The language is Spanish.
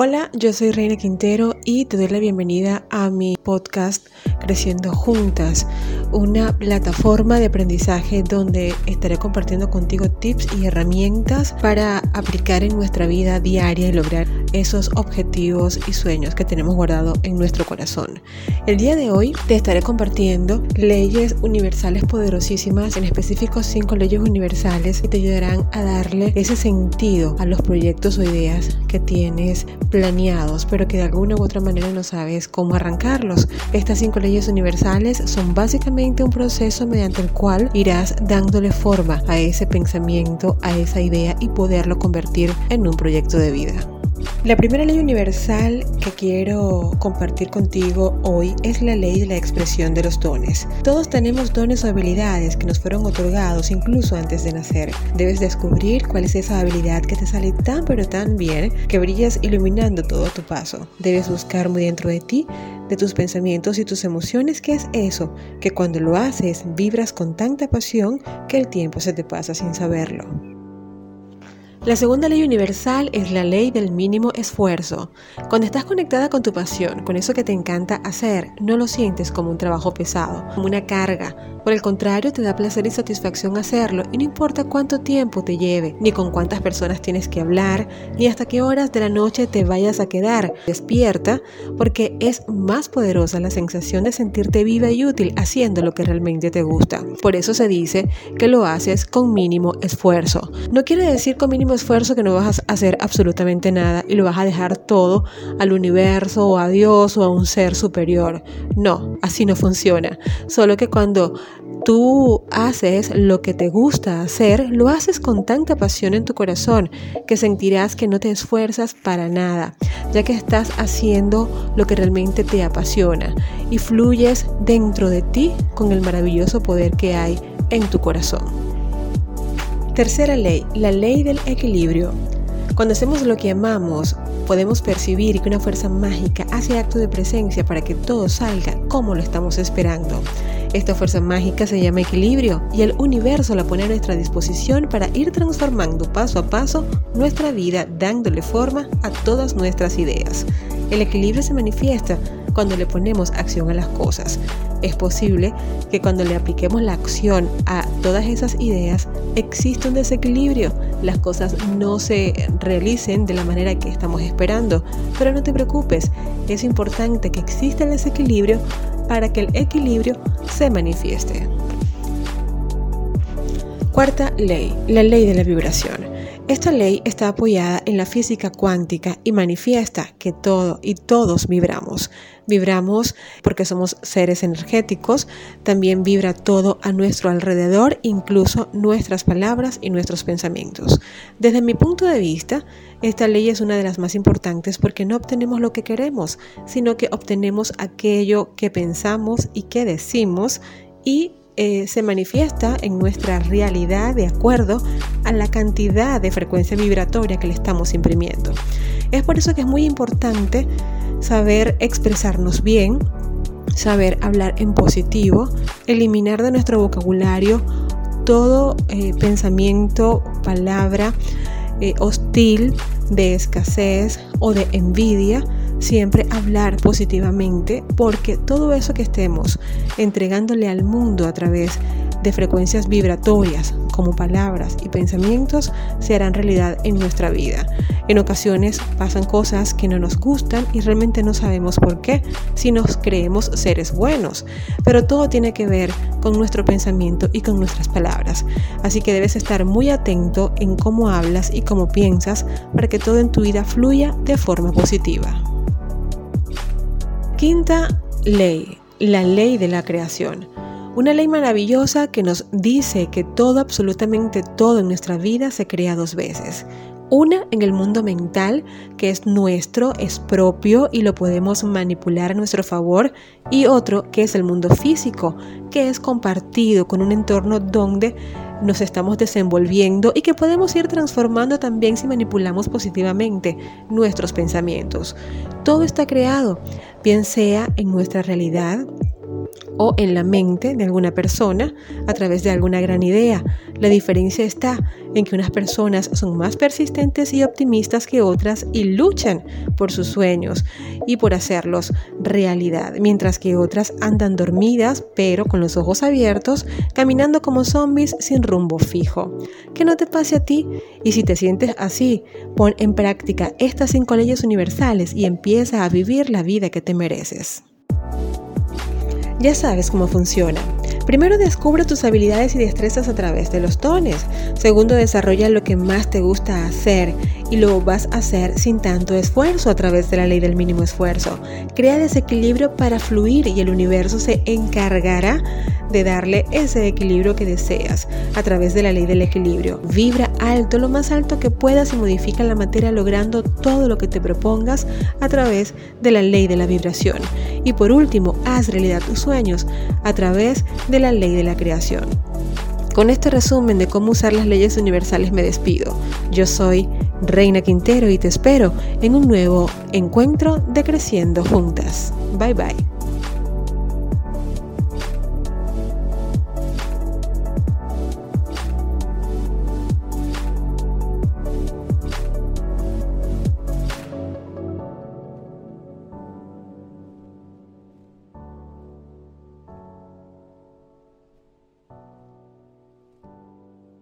Hola, yo soy Reina Quintero y te doy la bienvenida a mi podcast Creciendo Juntas, una plataforma de aprendizaje donde estaré compartiendo contigo tips y herramientas para aplicar en nuestra vida diaria y lograr esos objetivos y sueños que tenemos guardado en nuestro corazón. El día de hoy te estaré compartiendo leyes universales poderosísimas, en específico cinco leyes universales que te ayudarán a darle ese sentido a los proyectos o ideas que tienes planeados, pero que de alguna u otra manera no sabes cómo arrancarlos. Estas cinco leyes universales son básicamente un proceso mediante el cual irás dándole forma a ese pensamiento, a esa idea y poderlo convertir en un proyecto de vida. La primera ley universal que quiero compartir contigo hoy es la ley de la expresión de los dones. Todos tenemos dones o habilidades que nos fueron otorgados incluso antes de nacer. Debes descubrir cuál es esa habilidad que te sale tan pero tan bien que brillas iluminando todo tu paso. Debes buscar muy dentro de ti de tus pensamientos y tus emociones qué es eso que cuando lo haces vibras con tanta pasión que el tiempo se te pasa sin saberlo. La segunda ley universal es la ley del mínimo esfuerzo. Cuando estás conectada con tu pasión, con eso que te encanta hacer, no lo sientes como un trabajo pesado, como una carga. Por el contrario, te da placer y satisfacción hacerlo y no importa cuánto tiempo te lleve, ni con cuántas personas tienes que hablar, ni hasta qué horas de la noche te vayas a quedar despierta, porque es más poderosa la sensación de sentirte viva y útil haciendo lo que realmente te gusta. Por eso se dice que lo haces con mínimo esfuerzo. No quiere decir con mínimo esfuerzo que no vas a hacer absolutamente nada y lo vas a dejar todo al universo o a Dios o a un ser superior. No, así no funciona. Solo que cuando tú haces lo que te gusta hacer, lo haces con tanta pasión en tu corazón que sentirás que no te esfuerzas para nada, ya que estás haciendo lo que realmente te apasiona y fluyes dentro de ti con el maravilloso poder que hay en tu corazón. Tercera ley, la ley del equilibrio. Cuando hacemos lo que amamos, podemos percibir que una fuerza mágica hace acto de presencia para que todo salga como lo estamos esperando. Esta fuerza mágica se llama equilibrio y el universo la pone a nuestra disposición para ir transformando paso a paso nuestra vida, dándole forma a todas nuestras ideas. El equilibrio se manifiesta cuando le ponemos acción a las cosas. Es posible que cuando le apliquemos la acción a todas esas ideas exista un desequilibrio, las cosas no se realicen de la manera que estamos esperando, pero no te preocupes, es importante que exista el desequilibrio para que el equilibrio se manifieste. Cuarta ley, la ley de la vibración. Esta ley está apoyada en la física cuántica y manifiesta que todo y todos vibramos. Vibramos porque somos seres energéticos, también vibra todo a nuestro alrededor, incluso nuestras palabras y nuestros pensamientos. Desde mi punto de vista, esta ley es una de las más importantes porque no obtenemos lo que queremos, sino que obtenemos aquello que pensamos y que decimos y eh, se manifiesta en nuestra realidad de acuerdo a la cantidad de frecuencia vibratoria que le estamos imprimiendo. Es por eso que es muy importante saber expresarnos bien, saber hablar en positivo, eliminar de nuestro vocabulario todo eh, pensamiento, palabra eh, hostil, de escasez o de envidia, siempre hablar positivamente porque todo eso que estemos entregándole al mundo a través de frecuencias vibratorias como palabras y pensamientos se harán realidad en nuestra vida. En ocasiones pasan cosas que no nos gustan y realmente no sabemos por qué si nos creemos seres buenos, pero todo tiene que ver con nuestro pensamiento y con nuestras palabras. Así que debes estar muy atento en cómo hablas y cómo piensas para que todo en tu vida fluya de forma positiva. Quinta ley, la ley de la creación. Una ley maravillosa que nos dice que todo, absolutamente todo en nuestra vida se crea dos veces. Una en el mundo mental, que es nuestro, es propio y lo podemos manipular a nuestro favor. Y otro que es el mundo físico, que es compartido con un entorno donde nos estamos desenvolviendo y que podemos ir transformando también si manipulamos positivamente nuestros pensamientos. Todo está creado, bien sea en nuestra realidad o en la mente de alguna persona a través de alguna gran idea. La diferencia está en que unas personas son más persistentes y optimistas que otras y luchan por sus sueños y por hacerlos realidad, mientras que otras andan dormidas pero con los ojos abiertos, caminando como zombies sin rumbo fijo. Que no te pase a ti y si te sientes así, pon en práctica estas cinco leyes universales y empieza a vivir la vida que te mereces. Ya sabes cómo funciona. Primero descubre tus habilidades y destrezas a través de los tones. Segundo, desarrolla lo que más te gusta hacer y lo vas a hacer sin tanto esfuerzo a través de la ley del mínimo esfuerzo. Crea desequilibrio para fluir y el universo se encargará de darle ese equilibrio que deseas a través de la ley del equilibrio. Vibra alto, lo más alto que puedas y modifica la materia logrando todo lo que te propongas a través de la ley de la vibración. Y por último, haz realidad tus sueños a través de la ley de la creación. Con este resumen de cómo usar las leyes universales me despido. Yo soy Reina Quintero y te espero en un nuevo encuentro de Creciendo Juntas. Bye bye.